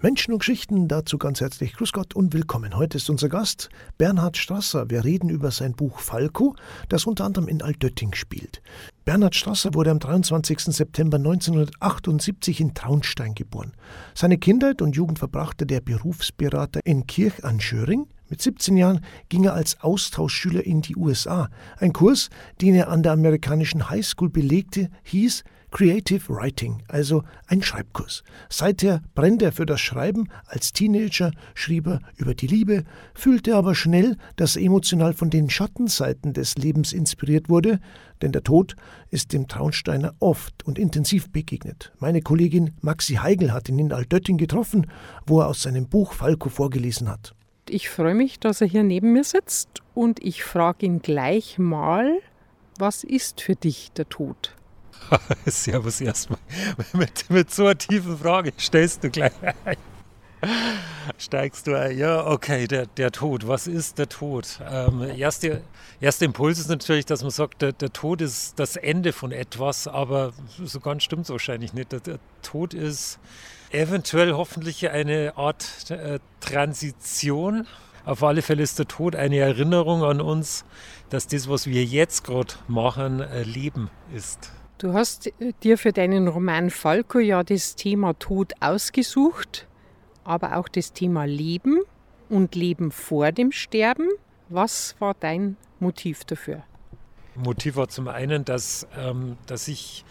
Menschen und Geschichten, dazu ganz herzlich Grüß Gott und willkommen. Heute ist unser Gast Bernhard Strasser. Wir reden über sein Buch Falco, das unter anderem in Altötting spielt. Bernhard Strasser wurde am 23. September 1978 in Traunstein geboren. Seine Kindheit und Jugend verbrachte der Berufsberater in Kirch an Schöring. Mit 17 Jahren ging er als Austauschschüler in die USA. Ein Kurs, den er an der amerikanischen Highschool belegte, hieß Creative Writing, also ein Schreibkurs. Seither brennt er für das Schreiben. Als Teenager schrieb er über die Liebe, fühlte aber schnell, dass er emotional von den Schattenseiten des Lebens inspiriert wurde, denn der Tod ist dem Traunsteiner oft und intensiv begegnet. Meine Kollegin Maxi Heigl hat ihn in Altötting getroffen, wo er aus seinem Buch Falco vorgelesen hat. Ich freue mich, dass er hier neben mir sitzt und ich frage ihn gleich mal, was ist für dich der Tod? Servus erstmal. Mit, mit so einer tiefen Frage stellst du gleich ein. Steigst du ein? Ja, okay, der, der Tod. Was ist der Tod? Ähm, erste, erster Impuls ist natürlich, dass man sagt, der, der Tod ist das Ende von etwas, aber so ganz stimmt es wahrscheinlich nicht. Der, der, Tod ist eventuell hoffentlich eine Art äh, Transition. Auf alle Fälle ist der Tod eine Erinnerung an uns, dass das, was wir jetzt gerade machen, äh, Leben ist. Du hast äh, dir für deinen Roman Falco ja das Thema Tod ausgesucht, aber auch das Thema Leben und Leben vor dem Sterben. Was war dein Motiv dafür? Motiv war zum einen, dass, ähm, dass ich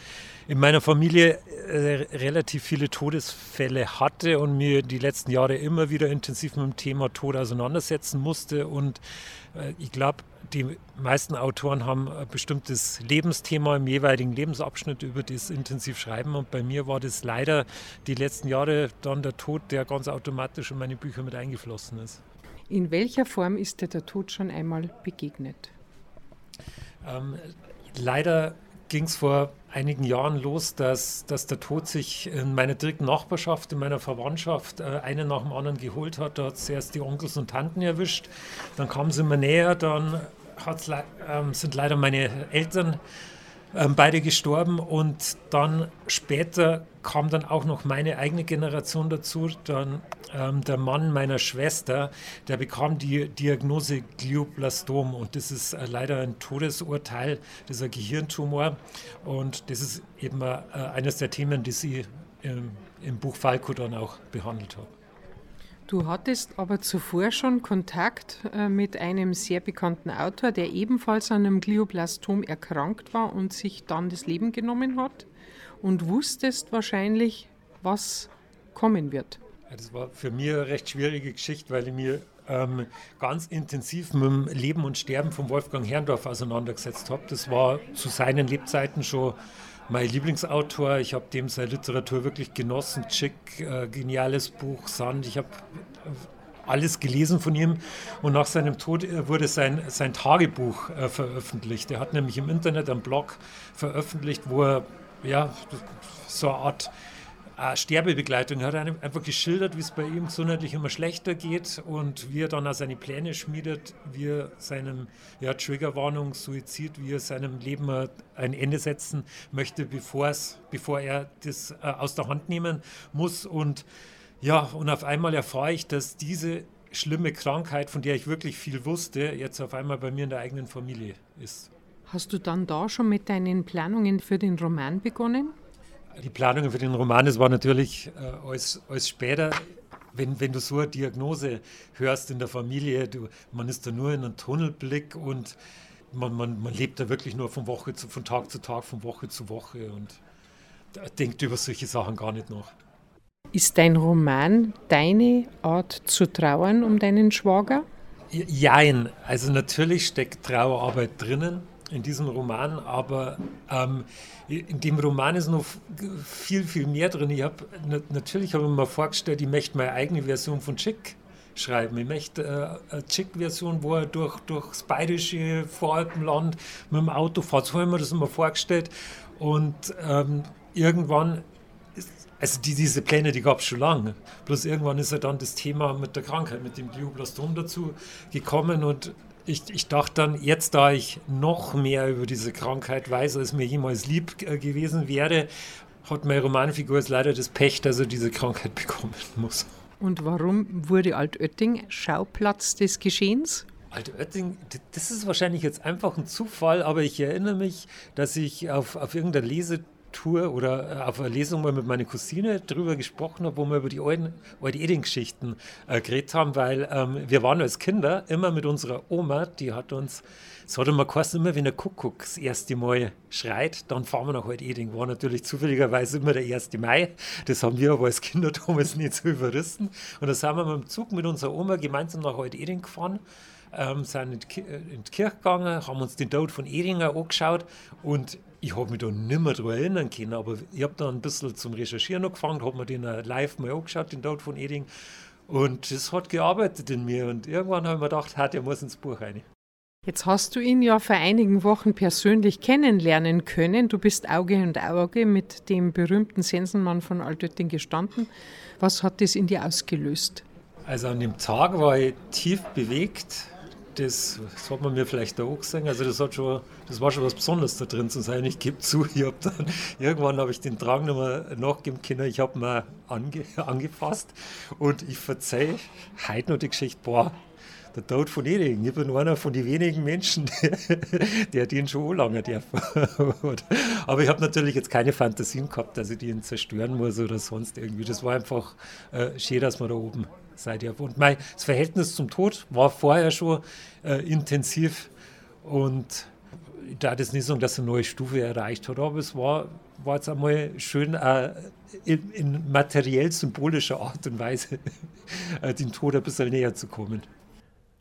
in meiner Familie äh, relativ viele Todesfälle hatte und mir die letzten Jahre immer wieder intensiv mit dem Thema Tod auseinandersetzen musste. Und äh, ich glaube, die meisten Autoren haben ein bestimmtes Lebensthema im jeweiligen Lebensabschnitt, über das intensiv schreiben. Und bei mir war das leider die letzten Jahre dann der Tod, der ganz automatisch in meine Bücher mit eingeflossen ist. In welcher Form ist dir der Tod schon einmal begegnet? Ähm, leider ging es vor einigen Jahren los, dass, dass der Tod sich in meiner direkten Nachbarschaft, in meiner Verwandtschaft, äh, einen nach dem anderen geholt hat. Da hat es erst die Onkels und Tanten erwischt, dann kamen sie immer näher, dann ähm, sind leider meine Eltern ähm, beide gestorben und dann später kam dann auch noch meine eigene Generation dazu. Dann ähm, der Mann meiner Schwester, der bekam die Diagnose Glioblastom und das ist äh, leider ein Todesurteil, das ist ein Gehirntumor und das ist eben äh, eines der Themen, die sie im, im Buch Falco dann auch behandelt hat. Du hattest aber zuvor schon Kontakt äh, mit einem sehr bekannten Autor, der ebenfalls an einem Glioblastom erkrankt war und sich dann das Leben genommen hat und wusstest wahrscheinlich, was kommen wird. Das war für mich eine recht schwierige Geschichte, weil ich mir ähm, ganz intensiv mit dem Leben und Sterben von Wolfgang Herrndorf auseinandergesetzt habe. Das war zu seinen Lebzeiten schon mein Lieblingsautor. Ich habe dem seine Literatur wirklich genossen. Chick, äh, geniales Buch, Sand. Ich habe äh, alles gelesen von ihm und nach seinem Tod äh, wurde sein, sein Tagebuch äh, veröffentlicht. Er hat nämlich im Internet einen Blog veröffentlicht, wo er ja, so eine Art Sterbebegleitung. Er hat einfach geschildert, wie es bei ihm gesundheitlich immer schlechter geht und wie er dann auch seine Pläne schmiedet, wie er seinem ja, Triggerwarnung, Suizid, wie er seinem Leben ein Ende setzen möchte, bevor er das äh, aus der Hand nehmen muss. Und ja, und auf einmal erfahre ich, dass diese schlimme Krankheit, von der ich wirklich viel wusste, jetzt auf einmal bei mir in der eigenen Familie ist. Hast du dann da schon mit deinen Planungen für den Roman begonnen? Die Planungen für den Roman, das war natürlich äh, alles, alles später. Wenn, wenn du so eine Diagnose hörst in der Familie, du, man ist da nur in einem Tunnelblick und man, man, man lebt da wirklich nur von Woche zu, von Tag zu Tag, von Woche zu Woche und denkt über solche Sachen gar nicht nach. Ist dein Roman deine Art zu trauern um deinen Schwager? Jein. Also natürlich steckt Trauerarbeit drinnen in diesem Roman, aber ähm, in dem Roman ist noch viel, viel mehr drin. Ich habe natürlich habe ich mir vorgestellt, ich möchte meine eigene Version von Chick schreiben. Ich möchte äh, eine Chick-Version, wo er durch, durchs bayerische Voralpenland mit dem Auto fährt. So habe ich mir das immer vorgestellt. Und ähm, irgendwann also die, diese Pläne, die gab es schon lange. Bloß irgendwann ist ja dann das Thema mit der Krankheit, mit dem Glioblastom dazu gekommen und ich, ich dachte dann, jetzt da ich noch mehr über diese Krankheit weiß, als mir jemals lieb äh, gewesen wäre, hat meine Romanfigur jetzt leider das Pech, dass er diese Krankheit bekommen muss. Und warum wurde Altötting Schauplatz des Geschehens? Altötting, das ist wahrscheinlich jetzt einfach ein Zufall, aber ich erinnere mich, dass ich auf, auf irgendeiner Lese Tour oder äh, auf einer Lesung mal mit meiner Cousine drüber gesprochen habe, wo wir über die alten, alte Eding-Geschichten äh, geredet haben, weil ähm, wir waren als Kinder immer mit unserer Oma, die hat uns, es hat immer geheißen, immer wenn der Kuckuck das erste Mal schreit, dann fahren wir nach Alt Eding. War natürlich zufälligerweise immer der 1. Mai. Das haben wir aber als Kinder damals nicht so überrissen. Und da sind wir mit dem Zug mit unserer Oma gemeinsam nach Alt Eding gefahren ähm, sind in die, die Kirche gegangen, haben uns den Tod von Ehringer angeschaut und ich habe mich da nicht mehr daran erinnern können, aber ich habe da ein bisschen zum Recherchieren angefangen, habe mir den live mal angeschaut, den Tod von Ehring und das hat gearbeitet in mir und irgendwann habe ich mir gedacht, der muss ins Buch rein. Jetzt hast du ihn ja vor einigen Wochen persönlich kennenlernen können. Du bist Auge und Auge mit dem berühmten Sensenmann von Altötting gestanden. Was hat das in dir ausgelöst? Also an dem Tag war ich tief bewegt das, das hat man mir vielleicht auch gesehen. Also das, hat schon, das war schon was Besonderes da drin zu sein. Ich gebe zu, ich hab dann, irgendwann habe ich den Drang nicht mehr nachgeben können. Ich habe mir ange, angepasst und ich verzeihe heute noch die Geschichte, boah, der Tod von Eding. Ich bin einer von den wenigen Menschen, der, der den schon lange darf. Aber ich habe natürlich jetzt keine Fantasien gehabt, dass ich den zerstören muss oder sonst irgendwie. Das war einfach äh, schön, dass man da oben seid ihr. Und mein, das Verhältnis zum Tod war vorher schon äh, intensiv und da das nicht sagen, dass eine neue Stufe erreicht hat, aber es war, war jetzt einmal schön äh, in, in, materiell symbolischer Art und Weise äh, dem Tod ein bisschen näher zu kommen.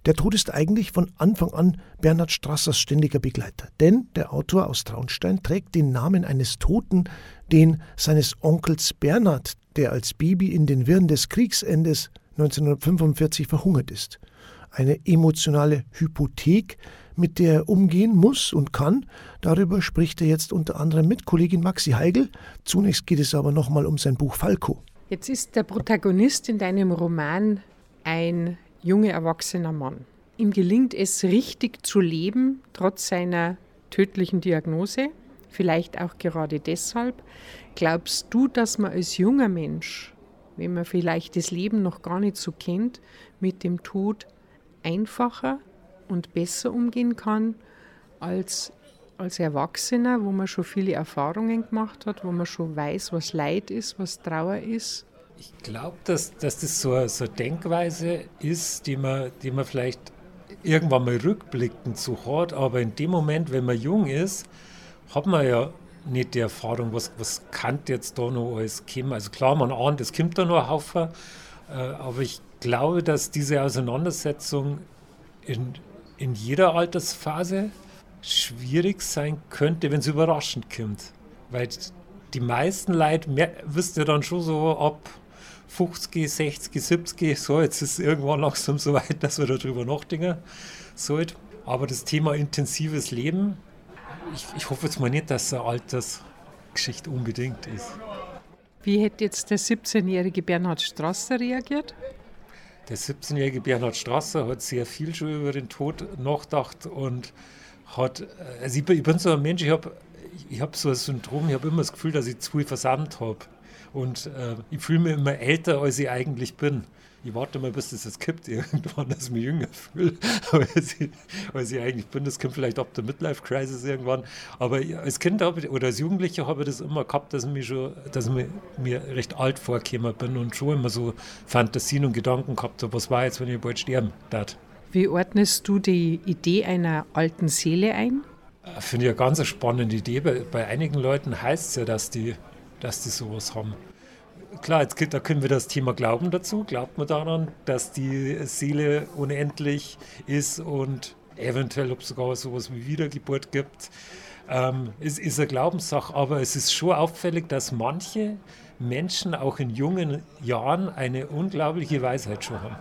Der Tod ist eigentlich von Anfang an Bernhard Strassers ständiger Begleiter, denn der Autor aus Traunstein trägt den Namen eines Toten, den seines Onkels Bernhard, der als Baby in den Wirren des Kriegsendes 1945 verhungert ist. Eine emotionale Hypothek, mit der er umgehen muss und kann. Darüber spricht er jetzt unter anderem mit Kollegin Maxi Heigl. Zunächst geht es aber nochmal um sein Buch Falco. Jetzt ist der Protagonist in deinem Roman ein junger erwachsener Mann. Ihm gelingt es richtig zu leben, trotz seiner tödlichen Diagnose. Vielleicht auch gerade deshalb. Glaubst du, dass man als junger Mensch wenn man vielleicht das Leben noch gar nicht so kennt, mit dem Tod einfacher und besser umgehen kann als als Erwachsener, wo man schon viele Erfahrungen gemacht hat, wo man schon weiß, was Leid ist, was Trauer ist? Ich glaube, dass, dass das so, so eine Denkweise ist, die man, die man vielleicht irgendwann mal rückblickend so hat, aber in dem Moment, wenn man jung ist, hat man ja nicht die Erfahrung, was, was kann jetzt da noch alles kommen. Also klar, man ahnt, es kommt da noch ein Haufen, äh, aber ich glaube, dass diese Auseinandersetzung in, in jeder Altersphase schwierig sein könnte, wenn es überraschend kommt. Weil die meisten Leute mehr, wisst ihr dann schon so ab 50, 60, 70, so jetzt ist es irgendwann langsam so weit, dass wir darüber nachdenken sollten. Aber das Thema intensives Leben ich, ich hoffe jetzt mal nicht, dass es eine Altersgeschichte unbedingt ist. Wie hätte jetzt der 17-jährige Bernhard Strasser reagiert? Der 17-jährige Bernhard Strasser hat sehr viel schon über den Tod nachgedacht und hat, also ich, ich bin so ein Mensch, ich habe ich hab so ein Syndrom, ich habe immer das Gefühl, dass ich zu viel versammelt habe. Und äh, ich fühle mich immer älter, als ich eigentlich bin ich warte mal, bis das jetzt kippt irgendwann, dass ich mich jünger fühle, als ich, eigentlich bin. Das kommt vielleicht ab der Midlife-Crisis irgendwann. Aber als Kind ich, oder als Jugendlicher habe ich das immer gehabt, dass ich, mich schon, dass ich mir recht alt vorgekommen bin und schon immer so Fantasien und Gedanken gehabt habe, was war jetzt, wenn ich bald sterben darf. Wie ordnest du die Idee einer alten Seele ein? Finde ich eine ganz spannende Idee. Bei, bei einigen Leuten heißt es ja, dass die, dass die sowas haben klar, jetzt, da können wir das Thema Glauben dazu. Glaubt man daran, dass die Seele unendlich ist und eventuell, ob es sogar sowas wie Wiedergeburt gibt? Ähm, es ist eine Glaubenssache, aber es ist schon auffällig, dass manche Menschen auch in jungen Jahren eine unglaubliche Weisheit schon haben.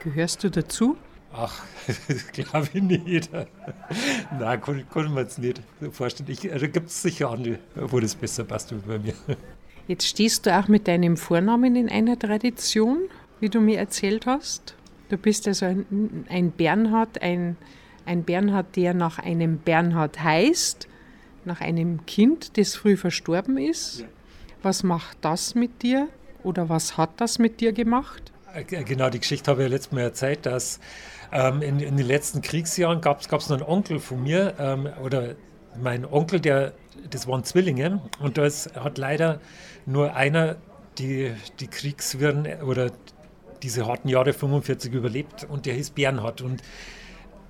Gehörst du dazu? Ach, glaube ich nicht. Nein, ich mir jetzt nicht vorstellen. Ich, also gibt es sicher andere, wo das besser passt wie bei mir. Jetzt stehst du auch mit deinem Vornamen in einer Tradition, wie du mir erzählt hast. Du bist also ein, ein Bernhard, ein, ein Bernhard, der nach einem Bernhard heißt, nach einem Kind, das früh verstorben ist. Was macht das mit dir oder was hat das mit dir gemacht? Äh, genau, die Geschichte habe ich ja letztes Mal erzählt, dass ähm, in, in, den letzten Kriegsjahren gab es noch einen Onkel von mir, ähm, oder mein Onkel, der, das waren Zwillinge, und da hat leider nur einer die, die Kriegswirren oder diese harten Jahre 45 überlebt und der hieß Bernhard. Und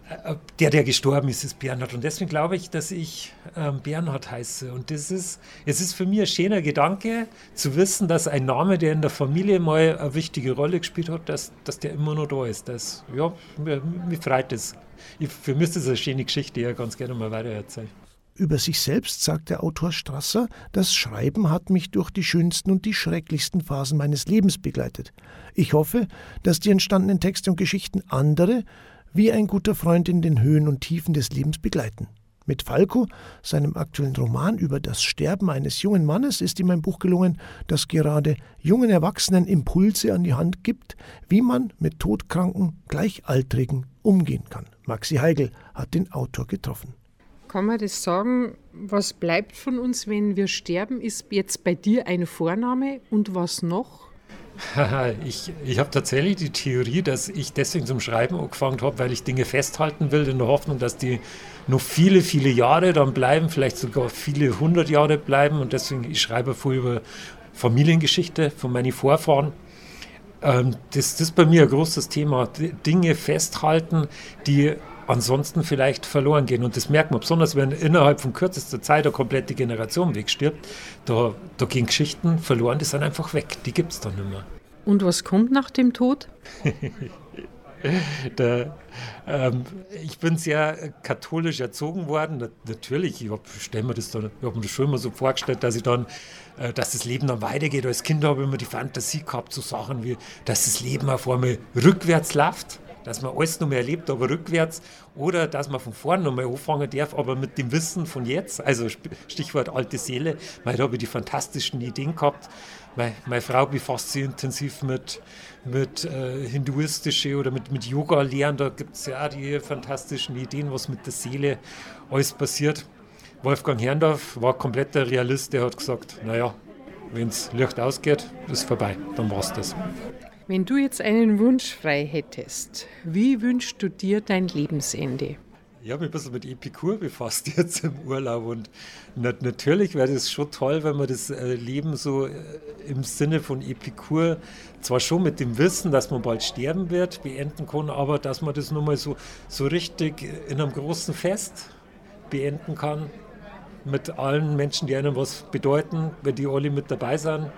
äh, der, der gestorben ist, ist Bernhard. Und deswegen glaube ich, dass ich ähm, Bernhard heiße. Und das ist, es ist für mich ein schöner Gedanke, zu wissen, dass ein Name, der in der Familie mal eine wichtige Rolle gespielt hat, dass, dass der immer noch da ist. Das, ja, mir, freut das. Ich, für mich ist das eine schöne Geschichte, die ich ganz gerne mal weiter erzähle. Über sich selbst sagt der Autor Strasser, das Schreiben hat mich durch die schönsten und die schrecklichsten Phasen meines Lebens begleitet. Ich hoffe, dass die entstandenen Texte und Geschichten andere, wie ein guter Freund in den Höhen und Tiefen des Lebens begleiten. Mit Falco, seinem aktuellen Roman über das Sterben eines jungen Mannes, ist ihm ein Buch gelungen, das gerade jungen Erwachsenen Impulse an die Hand gibt, wie man mit todkranken Gleichaltrigen umgehen kann. Maxi Heigl hat den Autor getroffen. Kann man das sagen, was bleibt von uns, wenn wir sterben? Ist jetzt bei dir ein Vorname und was noch? ich ich habe tatsächlich die Theorie, dass ich deswegen zum Schreiben angefangen habe, weil ich Dinge festhalten will, in der Hoffnung, dass die noch viele, viele Jahre dann bleiben, vielleicht sogar viele hundert Jahre bleiben. Und deswegen, ich schreibe voll über Familiengeschichte von meinen Vorfahren. Ähm, das, das ist bei mir ein großes Thema. Dinge festhalten, die ansonsten vielleicht verloren gehen. Und das merkt man, besonders wenn innerhalb von kürzester Zeit eine komplette Generation wegstirbt, da, da gehen Geschichten verloren, die sind einfach weg, die gibt es dann nicht mehr. Und was kommt nach dem Tod? Der, ähm, ich bin sehr katholisch erzogen worden. Natürlich, ich habe mir das dann, ich hab mir das schon immer so vorgestellt, dass ich dann, äh, dass das Leben dann weitergeht. Als Kind habe ich immer die Fantasie gehabt, so Sachen wie, dass das Leben auf einmal rückwärts läuft dass man alles noch mehr erlebt, aber rückwärts, oder dass man von vorne noch mal anfangen darf, aber mit dem Wissen von jetzt, also Stichwort alte Seele, weil da habe ich die fantastischen Ideen gehabt. Meine, meine Frau befasst sich intensiv mit, mit äh, hinduistische oder mit, mit Yoga-Lehren, da gibt es ja auch die fantastischen Ideen, was mit der Seele alles passiert. Wolfgang Herrndorf war kompletter Realist, der hat gesagt, naja, wenn es Licht ausgeht, ist vorbei, dann war es das. Wenn du jetzt einen Wunsch frei hättest, wie wünschst du dir dein Lebensende? Ich habe mich ein bisschen mit Epikur befasst jetzt im Urlaub und natürlich wäre das schon toll, wenn man das äh, Leben so äh, im Sinne von Epikur zwar schon mit dem Wissen, dass man bald sterben wird, beenden kann, aber dass man das nochmal so, so richtig in einem großen Fest beenden kann mit allen Menschen, die einem was bedeuten, wenn die alle mit dabei sind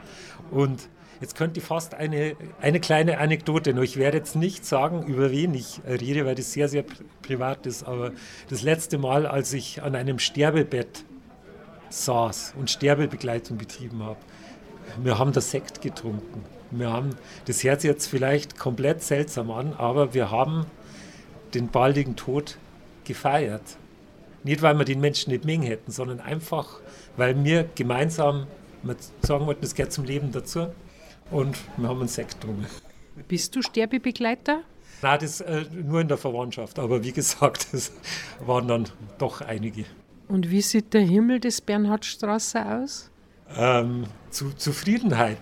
und Jetzt könnte ich fast eine, eine kleine Anekdote, nur ich werde jetzt nicht sagen, über wen ich rede, weil das sehr, sehr privat ist. Aber das letzte Mal, als ich an einem Sterbebett saß und Sterbebegleitung betrieben habe, wir haben das Sekt getrunken. Wir haben, das hört sich jetzt vielleicht komplett seltsam an, aber wir haben den baldigen Tod gefeiert. Nicht, weil wir den Menschen nicht mengen hätten, sondern einfach, weil wir gemeinsam sagen wollten, es gehört zum Leben dazu und wir haben einen Sekt getrunken. Bist du Sterbebegleiter? Nein, das äh, nur in der Verwandtschaft. Aber wie gesagt, es waren dann doch einige. Und wie sieht der Himmel des Bernhardstraße aus? Ähm, zu, Zufriedenheit.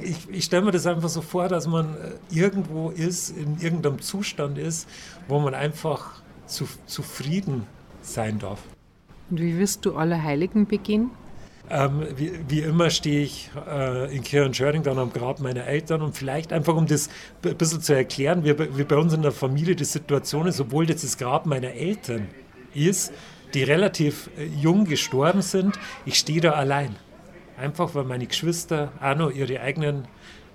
Ich, ich stelle mir das einfach so vor, dass man äh, irgendwo ist, in irgendeinem Zustand ist, wo man einfach zu, zufrieden sein darf. Und wie wirst du alle Heiligen begehen? Ähm, wie, wie, immer stehe ich äh, in Kirchenschöring dann am Grab meiner Eltern und vielleicht einfach, um das ein bisschen zu erklären, wie, wie bei uns in der Familie die Situation ist, obwohl das das Grab meiner Eltern ist, die relativ äh, jung gestorben sind, ich stehe da allein. Einfach, weil meine Geschwister auch noch ihre eigenen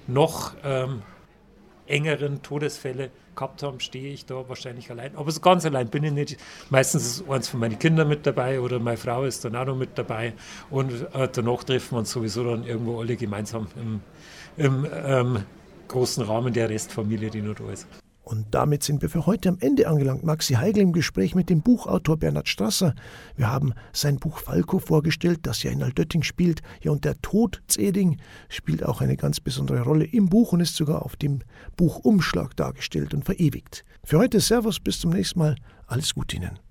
noch ähm, engeren Todesfälle gehabt haben, stehe ich da wahrscheinlich allein. Aber so ganz allein bin ich nicht. Meistens ist eins von meinen Kindern mit dabei oder meine Frau ist dann auch noch mit dabei. Und äh, danach treffen wir uns sowieso dann irgendwo alle gemeinsam im, im ähm, großen Rahmen der Restfamilie, die noch da ist. Und damit sind wir für heute am Ende angelangt. Maxi Heigl im Gespräch mit dem Buchautor Bernhard Strasser. Wir haben sein Buch Falco vorgestellt, das ja in Altötting spielt. Ja, und der Tod Zeding spielt auch eine ganz besondere Rolle im Buch und ist sogar auf dem Buchumschlag dargestellt und verewigt. Für heute Servus, bis zum nächsten Mal. Alles Gute Ihnen.